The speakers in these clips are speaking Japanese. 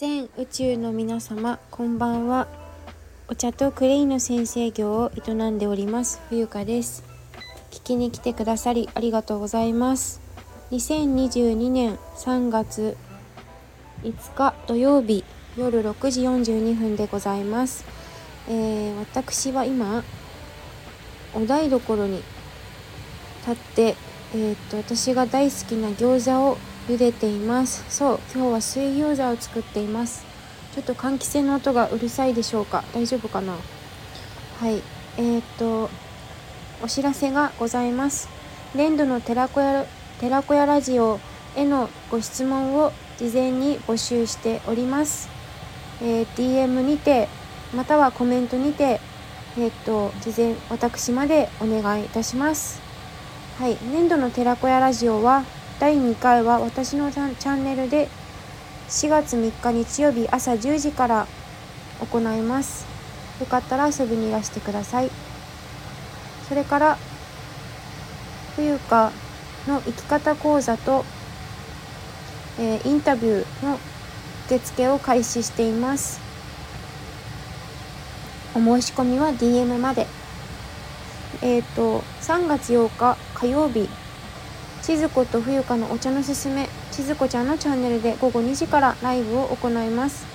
全宇宙の皆様こんばんは。お茶とクレイの先生業を営んでおります冬香です。聞きに来てくださりありがとうございます。2022年3月5日土曜日夜6時42分でございます、えー、私は今お台所に立ってえー、っと私が大好きな餃子を茹でています。そう今日は水餃子を作っています。ちょっと換気扇の音がうるさいでしょうか？大丈夫かな？はい。えー、っとお知らせがございます。連土の寺子屋寺子屋ラジオへのご質問を事前に募集しております、えー、DM にてまたはコメントにてえー、っと事前私までお願いいたします。はい。年度の寺子屋ラジオは第2回は私のチャンネルで4月3日日曜日朝10時から行います。よかったら遊びにいらしてください。それから冬香の生き方講座と、えー、インタビューの受付を開始しています。お申し込みは DM まで。えっ、ー、と3月8日火曜日千鶴子と冬香のお茶のすすめ千鶴子ちゃんのチャンネルで午後2時からライブを行います。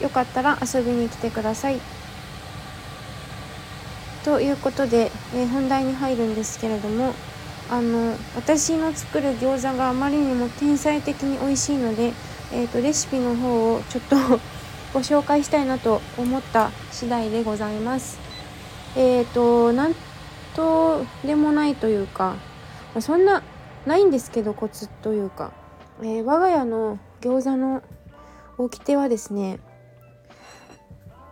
よかったら遊びに来てください。ということで、えー、本題に入るんですけれどもあの私の作る餃子があまりにも天才的に美味しいので、えーと、レシピの方をちょっと ご紹介したいなと思った次第でございます。えっ、ー、となんとでもないというかあ、そんなないんですけどコツというか、えー、我が家の餃子の掟はですね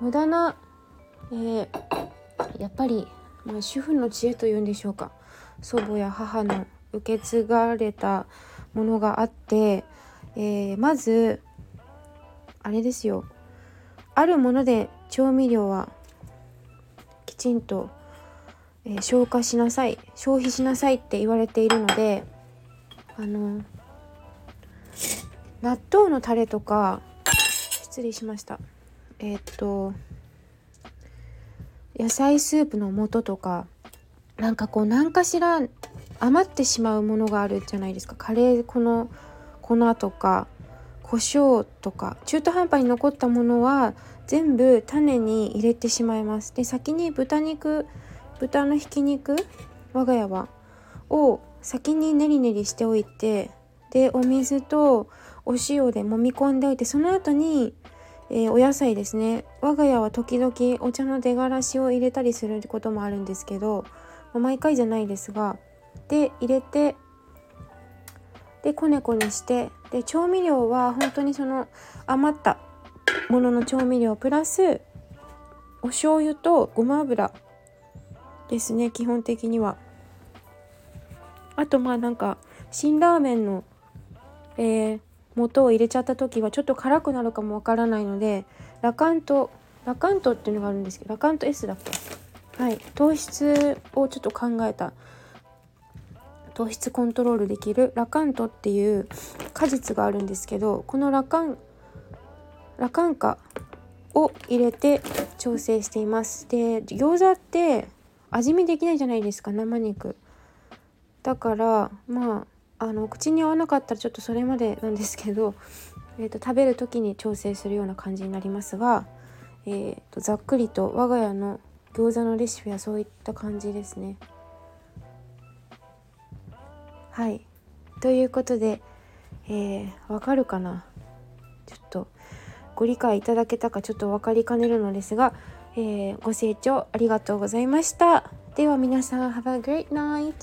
無駄な、えー、やっぱり、まあ、主婦の知恵というんでしょうか。祖母や母の受け継がれたものがあって、えー、まずあれですよ。あるもので調味料はきちんとえー、消化しなさい消費しなさいって言われているのであの納豆のタレとか失礼しました。えー、っと野菜スープの素とかなんかこう何かしら余ってしまうものがあるじゃないですか。カレー粉の粉とか胡椒とか中途半端に残ったものは全部種に入れてしまいます。で先に豚肉豚のひき肉我が家はを先にねりねりしておいてでお水とお塩で揉み込んでおいてその後に、えー、お野菜ですね。我が家は時々お茶の出がらしを入れたりすることもあるんですけど、まあ、毎回じゃないですがで入れてでこねこねしてで調味料は本当にその余ったものの調味料プラスお醤油とごま油ですね基本的には。あとまあなんか辛ラーメンの、えー、元を入れちゃった時はちょっと辛くなるかもわからないのでラカントラカントっていうのがあるんですけどラカント S だっけ？はい糖質をちょっと考えた。糖質コントロールできるラカントっていう果実があるんですけどこのラカンラカンカを入れて調整しています。で餃子って味見できないじゃないですか生肉。だからまああの口に合わなかったらちょっとそれまでなんですけど、えーと、食べる時に調整するような感じになりますが、えーと、ざっくりと我が家の餃子のレシピはそういった感じですね。はい。ということで、えー、わかるかな？ちょっとご理解いただけたかちょっと分かりかねるのですがえー、ご清聴ありがとうございました。では皆さん、Have a great night!